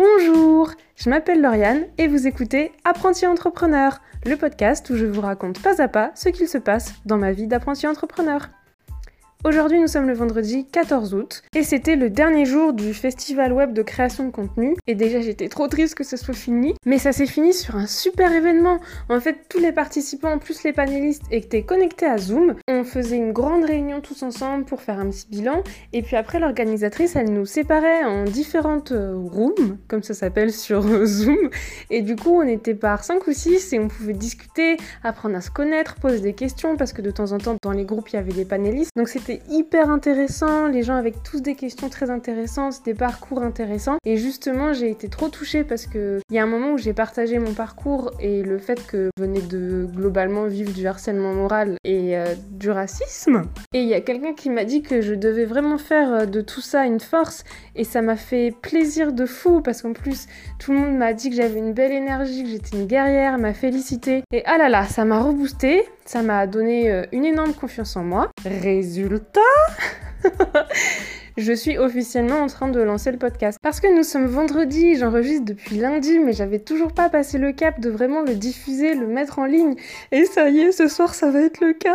Bonjour, je m'appelle Lauriane et vous écoutez Apprenti Entrepreneur, le podcast où je vous raconte pas à pas ce qu'il se passe dans ma vie d'apprenti entrepreneur. Aujourd'hui, nous sommes le vendredi 14 août et c'était le dernier jour du festival web de création de contenu. Et déjà, j'étais trop triste que ce soit fini, mais ça s'est fini sur un super événement. En fait, tous les participants, plus les panélistes, étaient connectés à Zoom. On faisait une grande réunion tous ensemble pour faire un petit bilan. Et puis après, l'organisatrice, elle nous séparait en différentes euh, rooms, comme ça s'appelle sur Zoom. Et du coup, on était par 5 ou 6 et on pouvait discuter, apprendre à se connaître, poser des questions parce que de temps en temps, dans les groupes, il y avait des panélistes. Donc c'était c'était hyper intéressant, les gens avec tous des questions très intéressantes, des parcours intéressants. Et justement, j'ai été trop touchée parce que il y a un moment où j'ai partagé mon parcours et le fait que je venais de globalement vivre du harcèlement moral et euh, du racisme. Et il y a quelqu'un qui m'a dit que je devais vraiment faire euh, de tout ça une force et ça m'a fait plaisir de fou parce qu'en plus tout le monde m'a dit que j'avais une belle énergie, que j'étais une guerrière, m'a félicité. Et ah là là, ça m'a reboosté, ça m'a donné euh, une énorme confiance en moi. Résultat? Je suis officiellement en train de lancer le podcast. Parce que nous sommes vendredi, j'enregistre depuis lundi, mais j'avais toujours pas passé le cap de vraiment le diffuser, le mettre en ligne. Et ça y est, ce soir, ça va être le cas.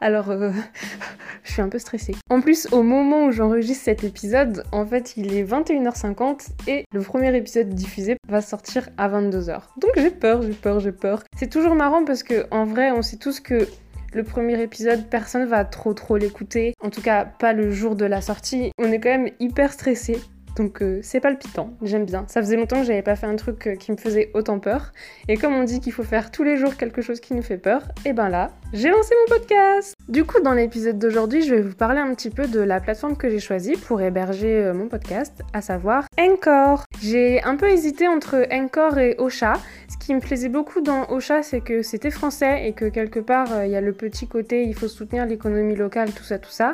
Alors, euh, je suis un peu stressée. En plus, au moment où j'enregistre cet épisode, en fait, il est 21h50 et le premier épisode diffusé va sortir à 22h. Donc j'ai peur, j'ai peur, j'ai peur. C'est toujours marrant parce que en vrai, on sait tous que le premier épisode, personne va trop trop l'écouter. En tout cas, pas le jour de la sortie. On est quand même hyper stressé. Donc euh, c'est palpitant, j'aime bien. Ça faisait longtemps que j'avais pas fait un truc euh, qui me faisait autant peur. Et comme on dit qu'il faut faire tous les jours quelque chose qui nous fait peur, et eh ben là, j'ai lancé mon podcast Du coup, dans l'épisode d'aujourd'hui, je vais vous parler un petit peu de la plateforme que j'ai choisie pour héberger euh, mon podcast, à savoir Encore. J'ai un peu hésité entre Encore et Ocha, ce qui me plaisait beaucoup dans Ocha, c'est que c'était français et que quelque part, euh, il y a le petit côté, il faut soutenir l'économie locale, tout ça, tout ça.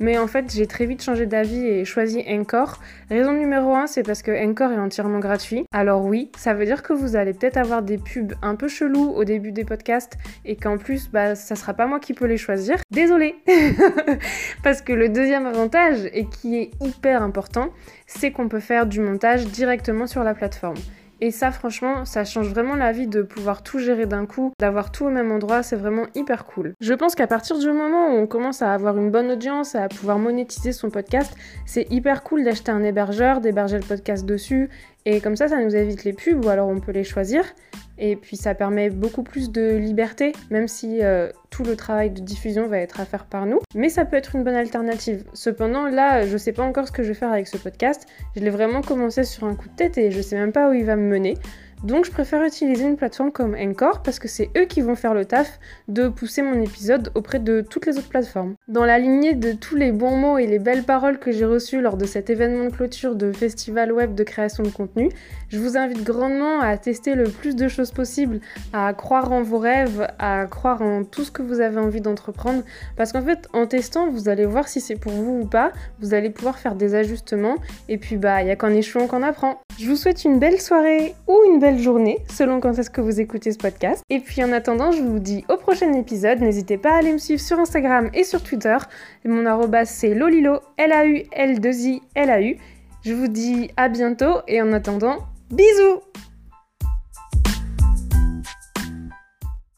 Mais en fait, j'ai très vite changé d'avis et choisi Encore. Raison numéro 1, c'est parce que Encore est entièrement gratuit. Alors oui, ça veut dire que vous allez peut-être avoir des pubs un peu chelous au début des podcasts et qu'en plus, bah, ça sera pas moi qui peux les choisir. Désolée Parce que le deuxième avantage, et qui est hyper important, c'est qu'on peut faire du montage directement sur la plateforme. Et ça, franchement, ça change vraiment la vie de pouvoir tout gérer d'un coup, d'avoir tout au même endroit, c'est vraiment hyper cool. Je pense qu'à partir du moment où on commence à avoir une bonne audience, à pouvoir monétiser son podcast, c'est hyper cool d'acheter un hébergeur, d'héberger le podcast dessus, et comme ça, ça nous évite les pubs, ou alors on peut les choisir. Et puis ça permet beaucoup plus de liberté, même si euh, tout le travail de diffusion va être à faire par nous. Mais ça peut être une bonne alternative. Cependant, là, je sais pas encore ce que je vais faire avec ce podcast. Je l'ai vraiment commencé sur un coup de tête et je sais même pas où il va me mener. Donc je préfère utiliser une plateforme comme Encore parce que c'est eux qui vont faire le taf de pousser mon épisode auprès de toutes les autres plateformes. Dans la lignée de tous les bons mots et les belles paroles que j'ai reçues lors de cet événement de clôture de festival web de création de contenu, je vous invite grandement à tester le plus de choses possibles, à croire en vos rêves, à croire en tout ce que vous avez envie d'entreprendre parce qu'en fait en testant vous allez voir si c'est pour vous ou pas, vous allez pouvoir faire des ajustements et puis bah il y a qu'en échouant qu'on apprend. Je vous souhaite une belle soirée ou une belle journée, selon quand est-ce que vous écoutez ce podcast. Et puis en attendant, je vous dis au prochain épisode. N'hésitez pas à aller me suivre sur Instagram et sur Twitter. Mon arrobas c'est lolilo, L-A-U-L-2-I, L-A-U. Je vous dis à bientôt et en attendant, bisous